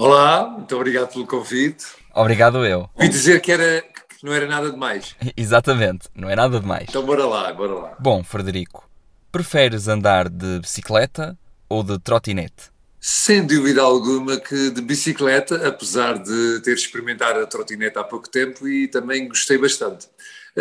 Olá, muito obrigado pelo convite. Obrigado eu. Ouvi dizer que, era, que não era nada demais. Exatamente, não é nada demais. Então bora lá, bora lá. Bom, Frederico, preferes andar de bicicleta ou de trotinete? Sem dúvida alguma que de bicicleta, apesar de ter experimentado a trotinete há pouco tempo e também gostei bastante.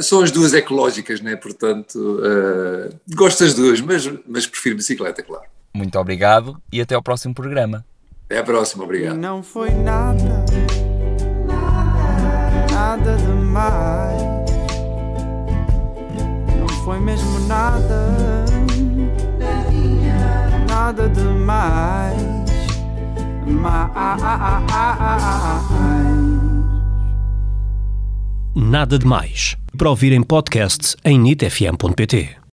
São as duas ecológicas, né? portanto, uh, gosto das duas, mas, mas prefiro bicicleta, claro. Muito obrigado e até ao próximo programa. Até a próxima, obrigado. Não foi nada, nada demais. Não foi mesmo nada, nada demais. Nada de Mais. Para ouvir em podcast em nitfm.pt.